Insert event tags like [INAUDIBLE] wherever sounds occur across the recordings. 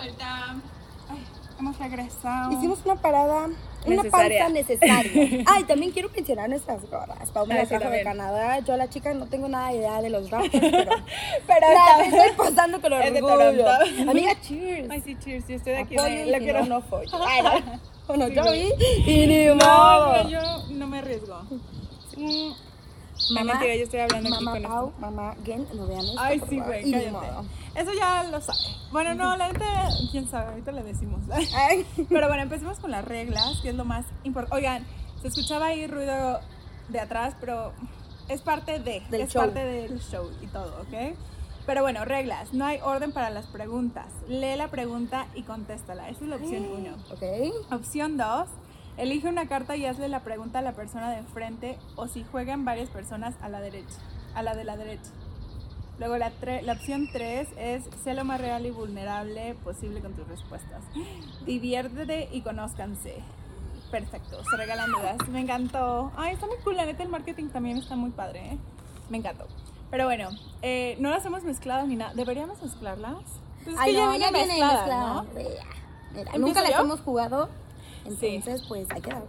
vuelta. Ay, hemos regresado. Hicimos una parada, una Necesaria. pausa necesaria. [LAUGHS] Ay, también quiero mencionar nuestras gorras. Pau me Ah, sí, de. Canadá. Yo, la chica, no tengo nada de idea de los [LAUGHS] Raptors, pero Pero la estoy pasando con Es de orgullo. Toronto. Amiga, cheers. Ay, sí, cheers. Yo estoy de aquí. Apoyo la quiero. no, no follo. Ay, no. [LAUGHS] Bueno, Sí, yo vi y ni No, modo. yo no me arriesgo. Mm, no, Mamá, mentira, yo estoy hablando aquí Mamá con Pau, esto. mamá Gen, no vean esto. Ay, sí, güey, cállate. Eso ya lo sabe. Bueno, no, la neta, quién sabe, ahorita le decimos. Ay. [LAUGHS] Pero bueno, empecemos con las reglas, que es lo más importante. Oigan, se escuchaba ahí ruido de atrás, pero es parte de, Del es show. parte del show y todo, ¿ok? Pero bueno, reglas. No hay orden para las preguntas. Lee la pregunta y contéstala. Esa es la opción [GASPS] uno. Ok. Opción 2. Elige una carta y hazle la pregunta a la persona de enfrente o si juegan varias personas a la derecha, a la de la derecha. Luego la, la opción 3 es sé lo más real y vulnerable posible con tus respuestas. [GASPS] Diviértete y conózcanse. Perfecto, se regalan dudas. Me encantó. Ay, está muy cool. La neta, el marketing también está muy padre. ¿eh? Me encantó. Pero bueno, eh, no las hemos mezclado ni nada. ¿Deberíamos mezclarlas? Pues es Ay, que no, viene ya viene mezclada. ¿no? Ya. Mira, ¿Empiezo nunca las yo? hemos jugado. Sí. Entonces, pues hay que darle.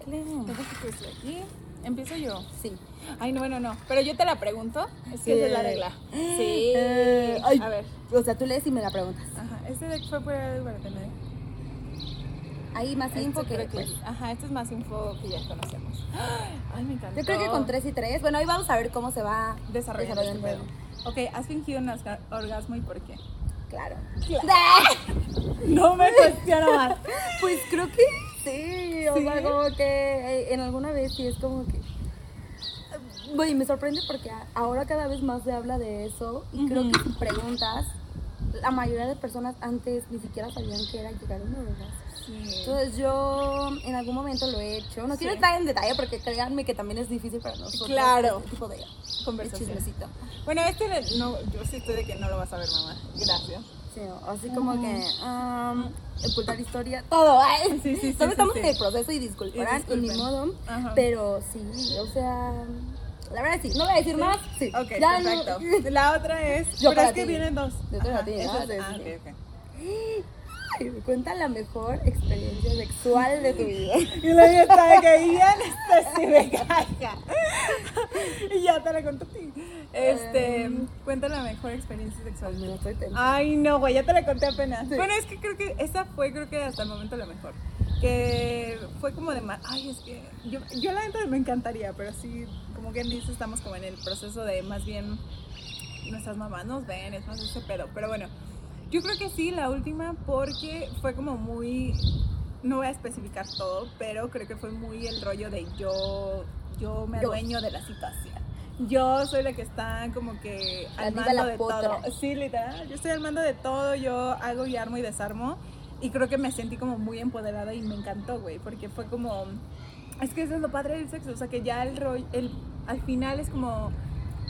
Que esté aquí. Empiezo yo. Sí. Ay, no, bueno, no. Pero yo te la pregunto. Es que Sí. esa es la regla. Sí. Eh, ay. A ver. O sea, tú lees y me la preguntas. Ajá. Este deck fue por el Guaratanay. Hay más info Este que creo que pues. Ajá, este es más info que ya conocemos. Ay, me encantó. Yo creo que con 3 y 3. Bueno, ahí vamos a ver cómo se va Desarrollando este desarrollando. pedo. Ok, ¿has fingido un orga- orgasmo y por qué? Claro. [LAUGHS] No me cuestiono más. Pues creo que sí. O ¿Sí? sea, como que eh, en alguna vez sí es como que. Güey, me sorprende porque ahora cada vez más se habla de eso. Y creo que si preguntas, la mayoría de personas antes ni siquiera sabían que era llegar a un. Sí. Entonces yo en algún momento lo he hecho. No quiero Sí. entrar en detalle porque créanme que también es difícil para nosotros. Claro. Este tipo de, Conversación. chismecito. Bueno, este no, yo sí estoy de que no lo vas a ver, mamá. Gracias. Sí, así como que um, ocultar historia, todo. Ay. Sí, sí, sí, Solo estamos en el proceso y disculparán, Y y ni modo. Ajá. Pero sí, o sea, la verdad sí. No voy a decir más. Sí. Ok, Ya no- perfecto. [LAUGHS] La otra es. Yo pero es que ti. vienen dos. Yo Ajá, ti, ¿no? es- ah. Ay, cuenta la mejor experiencia sexual de tu vida. Y luego está de que bien específica. [LAUGHS] [LAUGHS] y ya te la conté a ti. Este, Em. cuenta la mejor experiencia sexual. Me estoy. Ay, no, güey, ya te la conté apenas. Sí. Bueno, es que creo que esa fue, creo que hasta el momento la mejor. Que fue como de más. Ay, es que yo, yo la neta me encantaría, pero sí, como quien dice, estamos como en el proceso de más bien nuestras mamás nos ven, es más ese pedo. Pero bueno, yo creo que sí, la última, porque fue como muy. No voy a especificar todo, pero creo que fue muy el rollo de yo, yo me adueño de la situación. Yo soy la que está como que al mando la de potra. todo. Sí, literal. Yo estoy al mando de todo, yo hago y armo y desarmo. Y creo que me sentí como muy empoderada y me encantó, güey, porque fue como... Es que eso es lo padre del sexo, o sea, que ya el rollo, el, al final es como...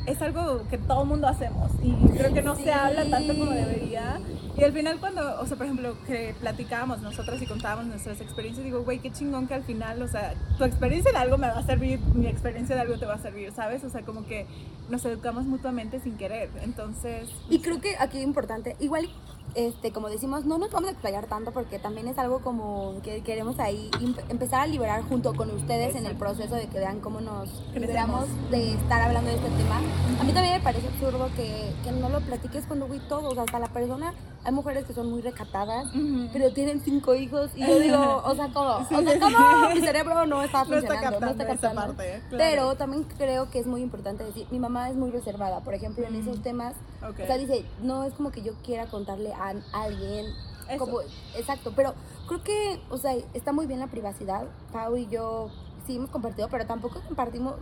Es algo que todo mundo hacemos y creo que no Sí. se habla tanto como debería. Y al final cuando, o sea, por ejemplo, que platicábamos nosotras y contábamos nuestras experiencias, digo, güey, qué chingón que al final, o sea, tu experiencia de algo me va a servir, mi experiencia de algo te va a servir, ¿sabes? O sea, como que nos educamos mutuamente sin querer. Entonces, Y creo que aquí es importante, igual, este, como decimos, no nos vamos a explayar tanto porque también es algo como que queremos ahí em- empezar a liberar junto con ustedes en el proceso de que vean cómo nos liberamos de estar hablando de este tema. A mí también me parece absurdo que, que no lo platiques cuando güey todos, hasta la persona, hay mujeres que son muy recatadas, Ujú. pero tienen cinco hijos y yo digo, o sea, ¿cómo? [LAUGHS] Sí, o sea, ¿cómo? Mi cerebro no está No está funcionando, no está captando captando. parte, claro. Pero también creo que es muy importante decir, mi mamá es muy reservada, por ejemplo, en esos temas, O sea, dice, no es como que yo quiera contarle a alguien, Eso. como, exacto, pero creo que, o sea, está muy bien la privacidad, Pau y yo sí hemos compartido, pero tampoco compartimos,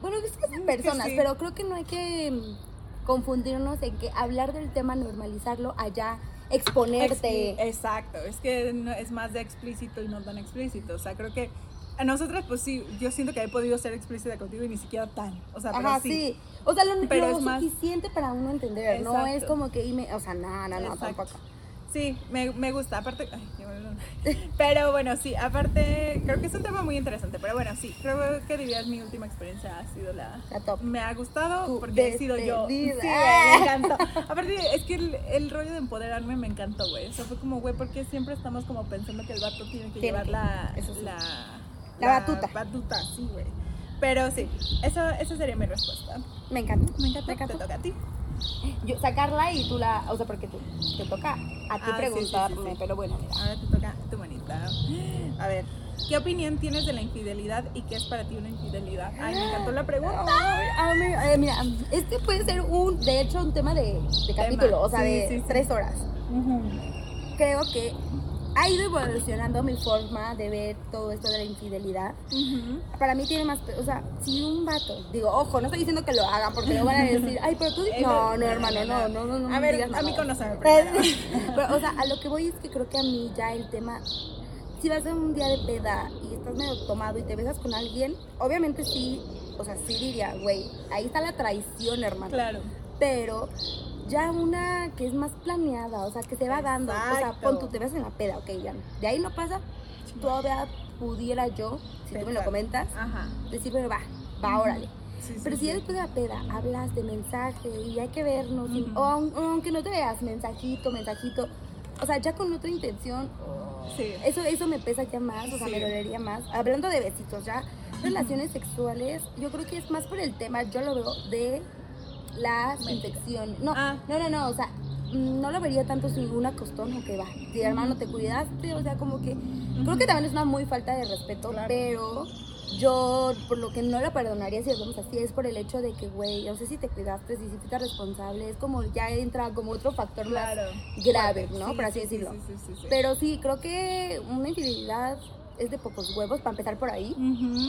bueno, es que son personas, sí. pero creo que no hay que confundirnos en que hablar del tema, normalizarlo, allá, exponerte. Expli- Exacto, es que no- es más de explícito y no tan explícito. O sea, creo que a nosotras, pues sí, yo siento que he podido ser explícita contigo y ni siquiera tan. O sea, pero Ajá, sí. sí. O sea, lo, Pero lo es más- suficiente para uno entender, no es como que, y me- o sea, no, no, no, tampoco. Sí, me, me gusta. Aparte, ay, pero bueno, sí, aparte, creo que es un tema muy interesante. Pero bueno, sí, creo que dirías mi última experiencia ha sido la, La top. Me ha gustado Tu porque he sido yo. Sí, me encantó. [LAUGHS] Aparte, es que el, el rollo de empoderarme me encantó, güey. O sea, fue como, güey, porque siempre estamos como pensando que el vato tiene que Tiene llevar que, la, eso sí. la, La batuta. batuta, sí, güey. Pero sí, eso, esa sería mi respuesta. Me encanta. Me encanta. Me. Te toca a ti. Yo, sacarla y tú la. O sea, porque tú, te toca a ti Ah, sí, preguntarme, sí, sí. pero bueno, mira. Ahora te toca tu manita. A ver, ¿qué opinión tienes de la infidelidad y qué es para ti una infidelidad? Ay, me encantó la pregunta. Mí- eh, mira, este puede ser un, de hecho, un tema de, de capítulo, o sea, de tres horas. Creo que ha ido evolucionando mi forma de ver todo esto de la infidelidad. Para mí tiene más, o sea, si un vato, digo, ojo, no estoy diciendo que lo hagan porque lo van a decir, ay, pero tú, di-". [LAUGHS] Eh, no, no, hermano, no, no, no, no. A ver, digas a mí conóceme. Pero, o sea, a lo que voy es que creo que a mí ya el tema, si vas a un día de peda y estás medio tomado y te besas con alguien, obviamente sí, o sea, sí diría, güey, ahí está la traición, hermano. Claro. Pero ya una que es más planeada, o sea, que se va dando, o sea, pon tú te besas en la peda, ok, ya. De ahí no pasa, todavía pudiera yo, si tú me lo Pensar. comentas, Ajá. decir, bueno, va, va, órale. Sí, sí, Pero si sí. ya después de la peda hablas de mensaje y hay que vernos, y- o, aun- o aunque no te veas, mensajito, mensajito, o sea, ya con otra intención, eso, eso me pesa ya más, o sea, me dolería más. Hablando de besitos, ya, relaciones sexuales, yo creo que es más por el tema, yo lo veo de las infecciones. No, Ah. no, no, no, o sea, mm, no lo vería tanto si una costón o que va. Si hermano te cuidaste, o sea, como que creo que también es una muy falta de respeto, Claro. pero yo por lo que no la perdonaría si lo vemos así es por el hecho de que, güey, no sé si te cuidaste, si fuiste responsable, es como ya entra como otro factor Claro. más grave, ¿no? Sí, por así sí, sí, decirlo. sí, sí. Pero sí, creo que una infidelidad es de pocos huevos para empezar por ahí.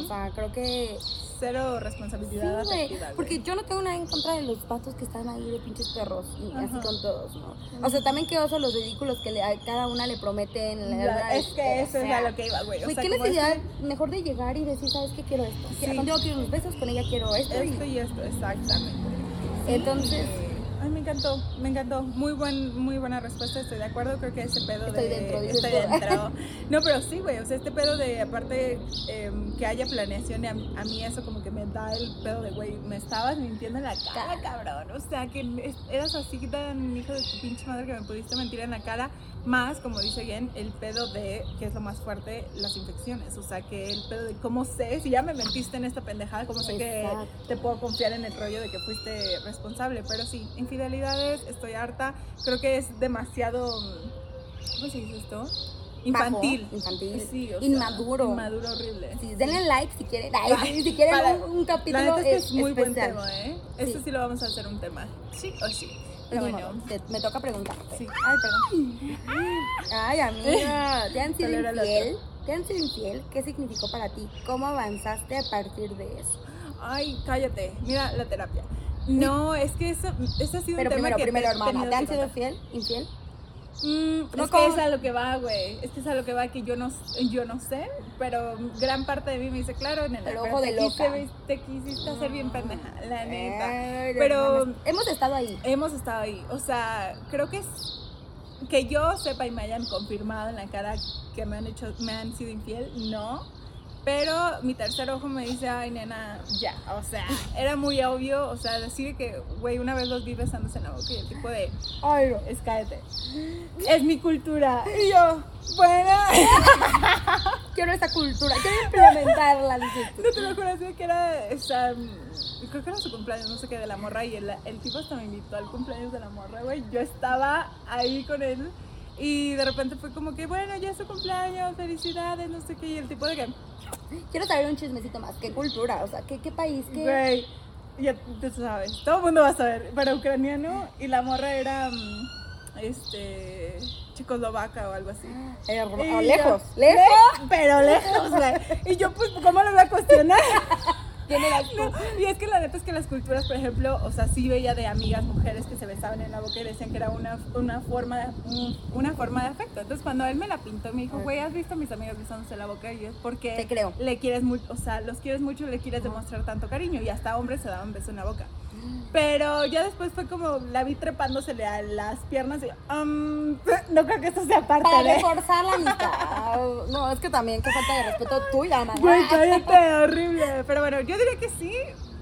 O sea, creo que Cero responsabilidad afectiva, porque yo no tengo nada en contra de los vatos que están ahí de pinches perros y así con todos, ¿no? O sea, también que oso los ridículos que le- a cada una le prometen. la verdad, es que eso o es sea, a lo que iba, güey. O sea, ¿qué necesidad ese- mejor de llegar y decir, ¿sabes qué quiero esto? Sí. Contigo quiero unos besos, con ella quiero esto. Esto y esto, exactamente. Entonces, encantó, me encantó. Muy buen, muy buena respuesta, estoy de acuerdo. Creo que ese pedo Estoy de. dentro, estoy dentro. [LAUGHS] No, pero sí, güey. O sea, este pedo de, aparte, em, que haya planeación, a, a mí eso como que me da el pedo de, güey, me estabas mintiendo en la cara, cabrón. O sea, que eras así tan hijo de tu pinche madre que me pudiste mentir en la cara. Más, como dice bien, el pedo de, que es lo más fuerte, las infecciones. O sea, que el pedo de cómo sé, si ya me mentiste en esta pendejada, cómo sé Exacto. que te puedo confiar en el rollo de que fuiste responsable. Pero sí, infidelidades, estoy harta. Creo que es demasiado. ¿Cómo se dice esto? Infantil. Bajo, infantil. Sí, o sea, Inmaduro. Inmaduro horrible. sí, denle like si quieren. Ay, si quieren Para- un, un capítulo La es que es muy buen especial. tema, ¿eh? Sí. sí lo vamos a hacer un tema. Sí o sí. Pero bueno. te- me toca preguntar. Sí. Ay, perdón. Ay, amiga, ¿te han sido ¿Cuál era la infiel? ¿Te han sido infiel? ¿Qué significó para ti? ¿Cómo avanzaste a partir de eso? Ay, cállate. Mira la terapia. No, es que eso, eso ha sido Pero un tema primero, que primero, te he hermana, ¿te han sido fiel? ¿Infiel? Mm, No es que es a lo que va, güey. Es que es a lo que va que yo no, yo no sé, pero gran parte de mí me dice, claro, nena, El ojo te de loca. quise- te quisiste hacer bien pendeja, la neta. Pero- hemos estado ahí. Hemos estado ahí, o sea, creo que es que yo sepa y me hayan confirmado en la cara que me han hecho, me han sido infiel, no. Pero mi tercer ojo me dice, ay, nena, ya. O sea, [LAUGHS] era muy obvio. O sea, decir que, güey, una vez los vi besándose en la boca y el tipo de, Ay, no. es cállate. Es mi cultura. Y yo, bueno. [LAUGHS] Quiero esa cultura, quiero implementarla. No te lo juro, así que era, o sea, creo que era su cumpleaños, no sé qué, de la morra. Y el, el tipo hasta me invitó al cumpleaños de la morra, güey. Yo estaba ahí con él. Y de repente fue como que, bueno, ya es su cumpleaños, felicidades, no sé qué. Y el tipo de que, Quiero saber un chismecito más. ¿Qué cultura? O sea, ¿qué, qué país? ¿Qué? Güey, ya tú sabes, todo el mundo va a saber, pero ucraniano y la morra era, mm, este, checoslovaca o algo así. [GASPS] Yo, lejos, "Le- lejos. [LAUGHS] Pero lejos, güey. Y yo, pues, ¿cómo lo voy a cuestionar? [LAUGHS] Tiene las [LAUGHS] No, y es que la neta es que las culturas, por ejemplo, o sea, sí veía de amigas mujeres que se besaban en la boca y decían que era una, una, forma, de, un- una forma de afecto. Entonces, cuando él me la pintó, me dijo, güey, ¿has visto a mis amigas besándose en la boca? Y es porque Te creo. le quieres mucho, o sea, los quieres mucho y le quieres demostrar tanto cariño. Y hasta hombres se daban beso en la boca. Pero ya después fue como la vi trepándosele a las piernas y um, [LAUGHS] no creo que esto sea parte Para de. reforzar la [LAUGHS] amistad. No, es que también, qué falta de respeto tuya, mamá. Güey, cállate, horrible. Pero bueno, yo diría que sí.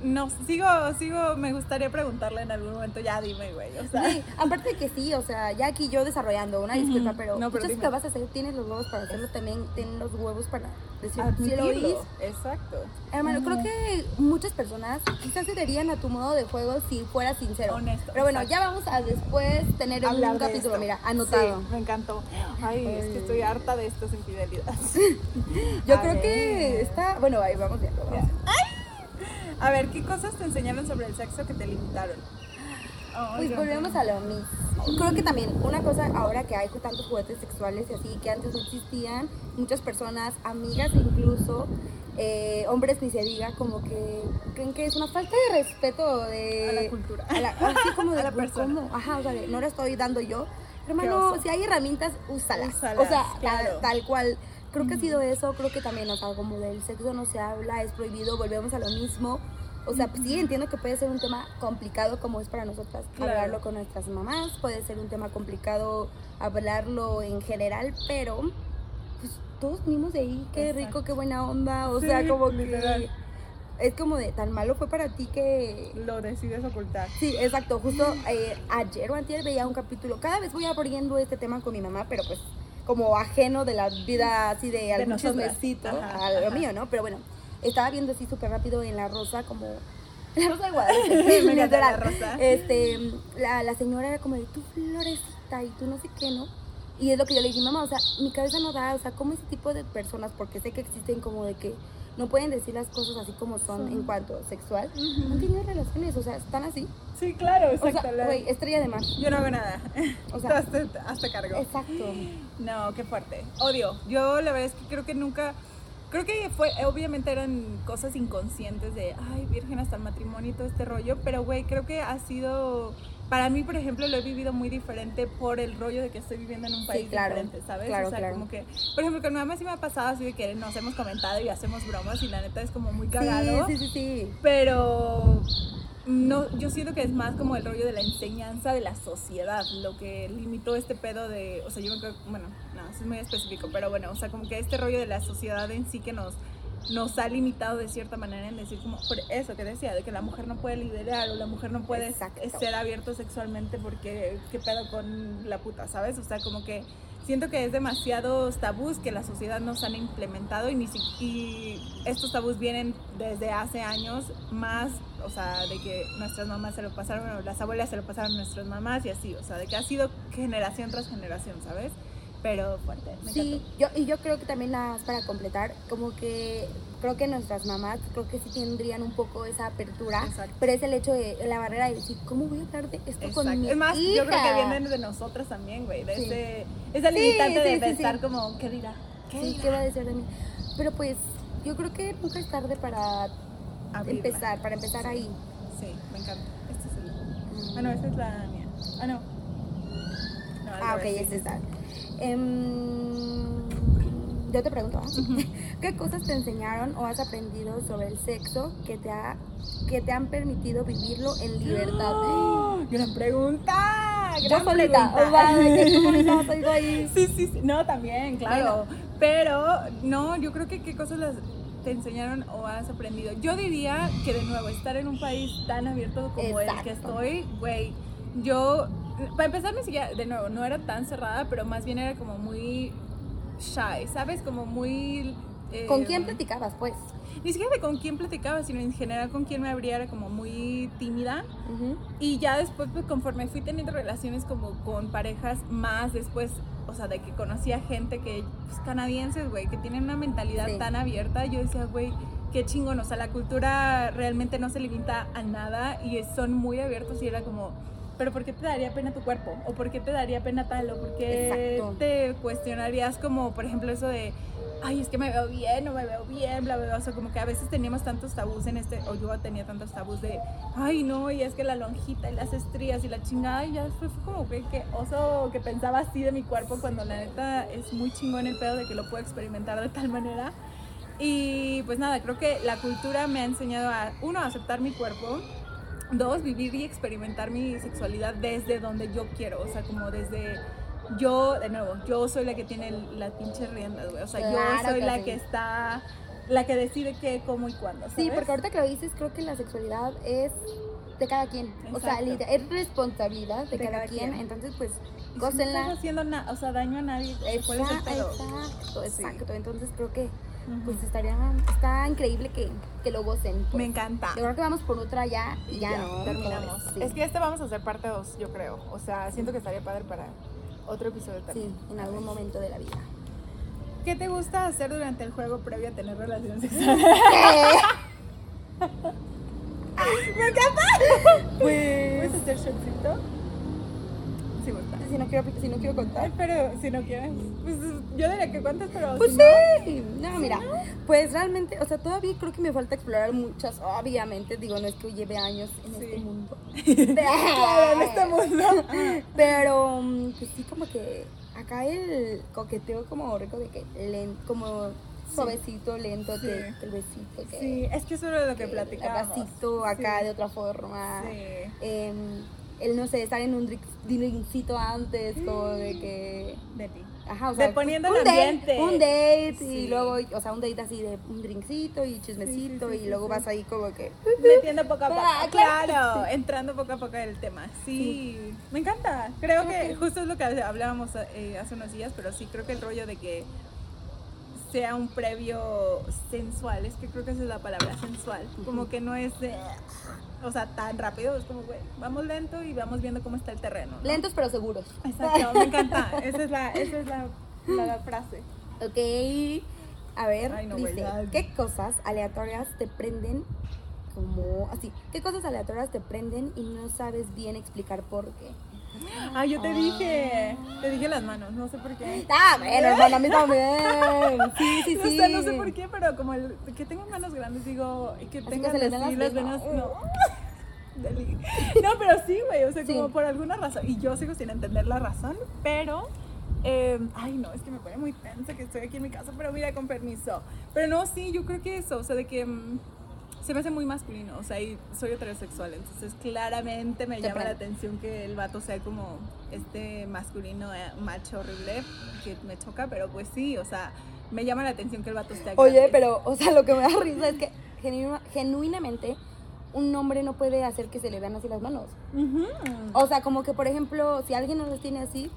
No, sigo, sigo, me gustaría preguntarle en algún momento, ya dime, güey. O sea, Sí, aparte de que sí, o sea, ya aquí yo desarrollando una disculpa, pero, No, pero que vas a hacer, tienes los huevos para hacerlo, también tienes los huevos para decir, si lo. Exacto. Hermano, creo que muchas personas quizás se a tu modo de juego si fueras sincero. Honesto, Pero bueno, exacto. ya vamos a después tener Hablar un de capítulo, esto. mira, anotado. Sí, me encantó. Ay, es que estoy harta de estas infidelidades. [LAUGHS] Yo A creo ver. que está, bueno, ahí vamos viendo. vamos viendo. A ver, ¿qué cosas te enseñaron sobre el sexo que te limitaron? Pues volvemos a lo mismo. Creo que también una cosa ahora que hay tantos juguetes sexuales y así que antes no existían, muchas personas, amigas incluso, eh, hombres ni se diga, como que creen que es una falta de respeto de A la cultura. a la- así como [LAUGHS] de A la persona. ¿cómo? Ajá, o sea, no la estoy dando yo. Hermano, si hay herramientas, úsalas. Úsalas, o sea, tal, cual. Creo que ha sido eso, creo que también, o sea, como del sexo no se habla, es prohibido, volvemos a lo mismo. O sea, pues sí, entiendo que puede ser un tema complicado como es para nosotras Claro. hablarlo con nuestras mamás, puede ser un tema complicado hablarlo en general, pero pues todos venimos de ahí, qué Exacto. rico, qué buena onda, o Sí, sea, como literal. que es como de tan malo fue para ti que Lo decides ocultar. Sí, exacto. Justo eh, ayer o antier veía un capítulo. Cada vez voy abriendo este tema con mi mamá, pero pues como ajeno de la vida así de algún chismecito Ajá, a lo ajá. mío, ¿no? Pero bueno, estaba viendo así súper rápido en La Rosa como... [LAUGHS] La Rosa de [LAUGHS] Guadalupe. Me [LAUGHS] literal. La Rosa. Este, la, la señora era como de tu florecita y tú no sé qué, ¿no? Y es lo que yo le dije, mamá, o sea, mi cabeza no da, o sea, como ese tipo de personas, porque sé que existen como de que no pueden decir las cosas así como son en cuanto sexual, no han tenido relaciones, o sea, están así. Sí, claro, O exacto. sea, la- güey, estrella de mar. Yo no hago nada. O sea- [LAUGHS] hasta, hasta cargo. Exacto. No, qué fuerte. Odio. Yo la verdad es que creo que nunca. Creo que fue, obviamente eran cosas inconscientes de, ay, virgen hasta el matrimonio y todo este rollo, pero güey, creo que ha sido, para mí, por ejemplo, lo he vivido muy diferente por el rollo de que estoy viviendo en un Sí, país claro. diferente, ¿sabes? Claro, o sea, claro. como que, por ejemplo, con mi mamá sí me ha pasado así de que nos hemos comentado y hacemos bromas y la neta es como muy cagado. Sí, sí, sí, sí. Pero no, yo siento que es más como el rollo de la enseñanza de la sociedad, lo que limitó este pedo de, o sea, yo me creo, bueno, no, eso es muy específico, pero bueno, o sea, como que este rollo de la sociedad en sí que nos nos ha limitado de cierta manera en decir como por eso que decía de que la mujer no puede liderar o la mujer no puede Exacto. ser abierto sexualmente porque qué pedo con la puta, ¿sabes? O sea, como que siento que es demasiados tabús que la sociedad nos han implementado y, ni si- y estos tabús vienen desde hace años más, o sea, de que nuestras mamás se lo pasaron, o las abuelas se lo pasaron a nuestras mamás y así, o sea, de que ha sido generación tras generación, ¿sabes? Pero fuerte, me Sí, encantó. yo, y yo creo que también nada más para completar, como que creo que nuestras mamás, creo que sí tendrían un poco esa apertura, Exacto. pero es el hecho de la barrera de decir, ¿cómo voy a hablar de esto con Exacto. mi Es más, yo creo que hija?" vienen de nosotras también, güey, de Sí. ese, esa Sí, limitante de sí, pensar como, ¿qué dirá? ¿Qué Sí, dirá? ¿qué va a decir de mí? Pero pues, yo creo que nunca es tarde para Abrirla. empezar, para empezar ahí. Sí, me encanta. Este es el... Ah, no, esta es la mía. Ah, no. Ah, ok, es esta. Em, yo te pregunto, ¿ah? [LAUGHS] ¿qué cosas te enseñaron o has aprendido sobre el sexo que te, ha, que te han permitido vivirlo en libertad? ¡Oh! Gran pregunta. Yo gran solita, pregunta. o sea, de que tú [LAUGHS] solita vas algo ahí. Sí, sí, sí. No, también, claro. Pero, no, yo creo que qué cosas las te enseñaron o has aprendido. Yo diría que de nuevo, estar en un país tan abierto como el que Exacto. estoy, güey, yo, para empezar, ni siquiera, de nuevo, no era tan cerrada, pero más bien era como muy shy, ¿sabes? Como muy... eh, ¿Con quién platicabas, pues? Ni siquiera de con quién platicaba, sino en general con quién me abría, era como muy tímida. Ujú. Y ya después, pues conforme fui teniendo relaciones como con parejas más después, o sea, de que conocía gente que, pues canadienses, güey, que tienen una mentalidad Sí. tan abierta, yo decía, güey, qué chingón, o sea, la cultura realmente no se limita a nada y son muy abiertos y era como, pero ¿por qué te daría pena tu cuerpo? ¿O por qué te daría pena tal? ¿O por qué Exacto. te cuestionarías como, por ejemplo, eso de ay, es que me veo bien, no me veo bien, bla, bla, bla. O sea, como que a veces teníamos tantos tabús en este, o yo tenía tantos tabús de, ay, no, y es que la lonjita y las estrías y la chingada, y ya después fue como que, que oso que pensaba así de mi cuerpo cuando la neta es muy chingón el pedo de que lo puedo experimentar de tal manera. Y pues nada, creo que la cultura me ha enseñado a, uno, a aceptar mi cuerpo, Dos, vivir y experimentar mi sexualidad desde donde yo quiero, o sea, como desde yo, de nuevo, yo soy la que tiene las pinches riendas, güey. O sea, Claro yo soy que la sí. que está, la que decide qué, cómo y cuándo. Sí, porque ahorita que lo dices, creo que la sexualidad es de cada quien. O sea, es responsabilidad de, De cada, cada quien. quien. Entonces, pues, Y si No estás haciendo o sea, daño a nadie. ¿Cuál es el Exacto, pedo? exacto, Sí. exacto. Entonces creo que Pues estaría, está increíble que, que lo gocen. pues. Me encanta. Yo creo que vamos por otra ya y ya, Ya, no. terminamos. Sí. Es que este vamos a hacer parte 2, yo creo. O sea, siento que estaría padre para otro episodio también. Sí, en algún momento de la vida. ¿Qué te gusta hacer durante el juego previo a tener relaciones [LAUGHS] sexuales? [LAUGHS] ¡Me encanta! [LAUGHS] Pues, ¿Puedes hacer shotcito? Si no quiero, si no quiero contar. Pero si no quieres, pues yo diría que cuentes, pero Pues si sí, no, mira, pues realmente, o sea, todavía creo que me falta explorar muchas, obviamente, digo, no es que lleve años en Sí. este mundo. [LAUGHS] Claro, en este mundo. Pero, mm, pues sí, como que acá el coqueteo como rico de que, len- como suavecito, lento, Sí. que, que el besito, que, Sí, es que eso era lo que el platicábamos. abracito acá Sí. de otra forma. Sí. Em, el, no sé, estar en un drink- drinkcito antes, como de que... De ti. Ajá, o sea, De poniendo un el date, ambiente. un date Sí. y luego, o sea, un date así de un drinkcito y chismecito sí, sí, y luego vas ahí como que... Metiendo poco a poco. Ah, claro claro, [LAUGHS] entrando poco a poco en el tema. Sí, me encanta. Creo que justo es lo que hablábamos eh, hace unos días, pero sí, creo que el rollo de que sea un previo sensual, es que creo que esa es la palabra, sensual. Como que no es de, o sea, tan rápido, es como, güey, vamos lento y vamos viendo cómo está el terreno. ¿no? Lentos pero seguros. Exacto, me encanta. [LAUGHS] Esa es la, esa es la, la, la frase. Ok, a ver, Ay, no, dice. ¿qué cosas aleatorias te prenden como así? ¿Qué cosas aleatorias te prenden y no sabes bien explicar por qué? [LAUGHS] Ah, yo te dije, te dije las manos, no sé por qué. Ah, bueno, [LAUGHS] hermano, a mí también. Sí, sí, O sí. sea, no sé por qué, pero como el que tengan manos grandes, digo, que tengan las las venas, no. [LAUGHS] No, pero sí, güey, o sea, Sí. como por alguna razón, y yo sigo sin entender la razón, pero, eh, ay, no, es que me pone muy tensa que estoy aquí en mi casa, pero mira, con permiso. Pero no, sí, yo creo que eso, o sea, de que mm, se me hace muy masculino, o sea, y soy heterosexual, entonces claramente me llama la atención que el vato sea como este masculino eh, macho horrible, que me choca, pero pues sí, o sea, me llama la atención que el vato esté Oye, grande. pero, o sea, lo que me da risa es que genuinamente un hombre no puede hacer que se le vean así las manos. O sea, como que, por ejemplo, si alguien no los tiene así,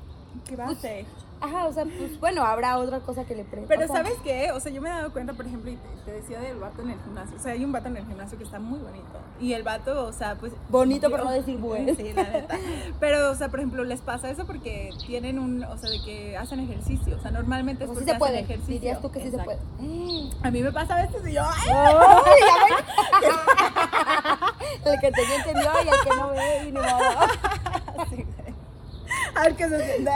¿Qué va a hacer? ajá, o sea, pues bueno, habrá otra cosa que le prenda. Pero ¿sabes qué? O sea, yo me he dado cuenta, por ejemplo, y te, te decía del vato en el gimnasio. O sea, hay un vato en el gimnasio que está muy bonito. Y el vato, o sea, pues... Bonito, por no decir bueno. Sí, la neta. Pero, o sea, por ejemplo, les pasa eso porque tienen un... O sea, de que hacen ejercicio. O sea, normalmente es Pues sí porque se hacen puede. ejercicio. Dirías tú que sí Exacto. se puede. A mí me pasa a veces y yo... ¡ay! [LAUGHS] [LAUGHS] El que te entendió y el que no ve, y modo. Qué se siente.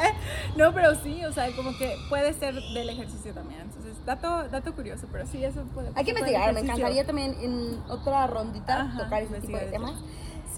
No, pero sí, o sea, como que puede ser del ejercicio también. Entonces, dato, dato curioso, pero sí, eso puede Hay que investigar, me encantaría también en otra rondita Ajá, tocar ese tipo de temas.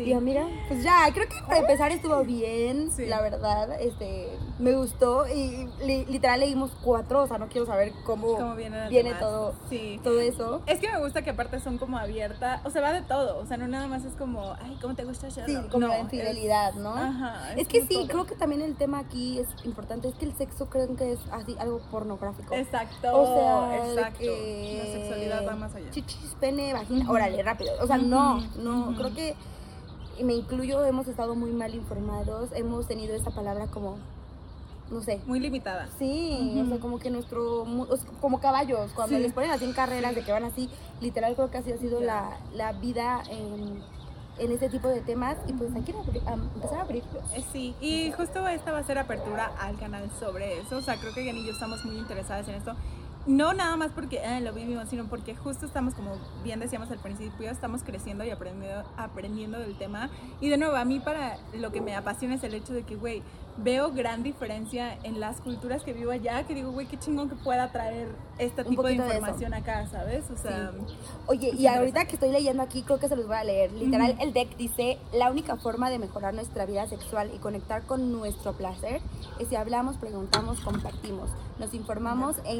Sí. Yo, mira, pues ya, creo que para empezar estuvo bien, Sí. la verdad, este, me gustó y li- literal leímos cuatro, o sea, no quiero saber cómo, viene todo, Sí. todo eso. Es que me gusta que aparte son como abiertas, o sea, va de todo, o sea, no nada más es como, ay, ¿cómo te gusta hacerlo? Sí, como No, la es- infidelidad, ¿no? Ajá. Es que sí, todo. creo que también el tema aquí es importante, es que el sexo creo que es así, algo pornográfico. Exacto, O sea, exacto. que La sexualidad va más allá. Chichis, pene, vagina, órale, rápido. O sea, no, no, creo que, y me incluyo, hemos estado muy mal informados, hemos tenido esta palabra como, no sé. Muy limitada. Sí, o sea, como que nuestro, como caballos, cuando Sí. les ponen así en carreras de que van así, literal creo que así ha sido la, la vida en, en este tipo de temas y pues hay que empezar a abrirlos. Eh, Sí, y justo esta va a ser apertura al canal sobre eso. O sea, creo que Jenny y yo estamos muy interesadas en esto. No nada más porque eh, lo vivimos, sino porque justo estamos, como bien decíamos al principio, estamos creciendo y aprendiendo, aprendiendo del tema. Y de nuevo, a mí para lo que me apasiona es el hecho de que, güey, veo gran diferencia en las culturas que vivo allá, que digo, güey, qué chingón que pueda traer este tipo de información acá, ¿sabes? O sea, Oye, y ahorita que estoy leyendo aquí, creo que se los voy a leer. Literal, el deck dice, la única forma de mejorar nuestra vida sexual y conectar con nuestro placer es si hablamos, preguntamos, compartimos, nos informamos e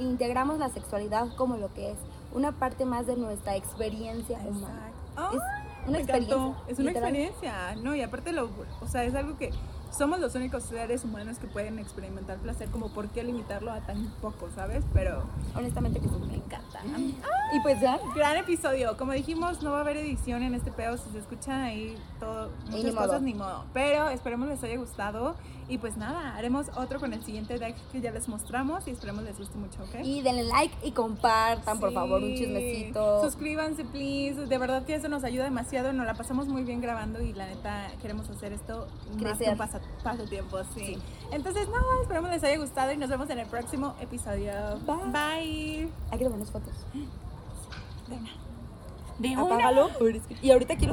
integramos la sexualidad como lo que es, una parte más de nuestra experiencia humana. exacto. Es Una Me encantó. experiencia, Es una literal. experiencia, ¿no? Y aparte, lo, o sea, es algo que somos los únicos seres humanos que pueden experimentar placer, como por qué limitarlo a tan poco, ¿sabes? Pero Honestamente que me encanta. Y pues ya, Gran episodio. Como dijimos, no va a haber edición en este pedo. Si se escuchan ahí todo, muchas ni modo. cosas, ni modo. Pero esperemos les haya gustado. Y pues nada, haremos otro con el siguiente deck que ya les mostramos. Y esperemos les guste mucho, ¿ok? y denle like y compartan, por favor, un chismecito. Suscríbanse, please. De verdad que eso nos ayuda demasiado. Nos la pasamos muy bien grabando y la neta queremos hacer esto más que Crecer. un pasa- pasatiempo. Sí. Entonces, nada, esperemos les haya gustado y nos vemos en el próximo episodio. Bye. Bye. Hay que tomarnos fotos. [GASPS] De una. De una. Apágalo. Y ahorita quiero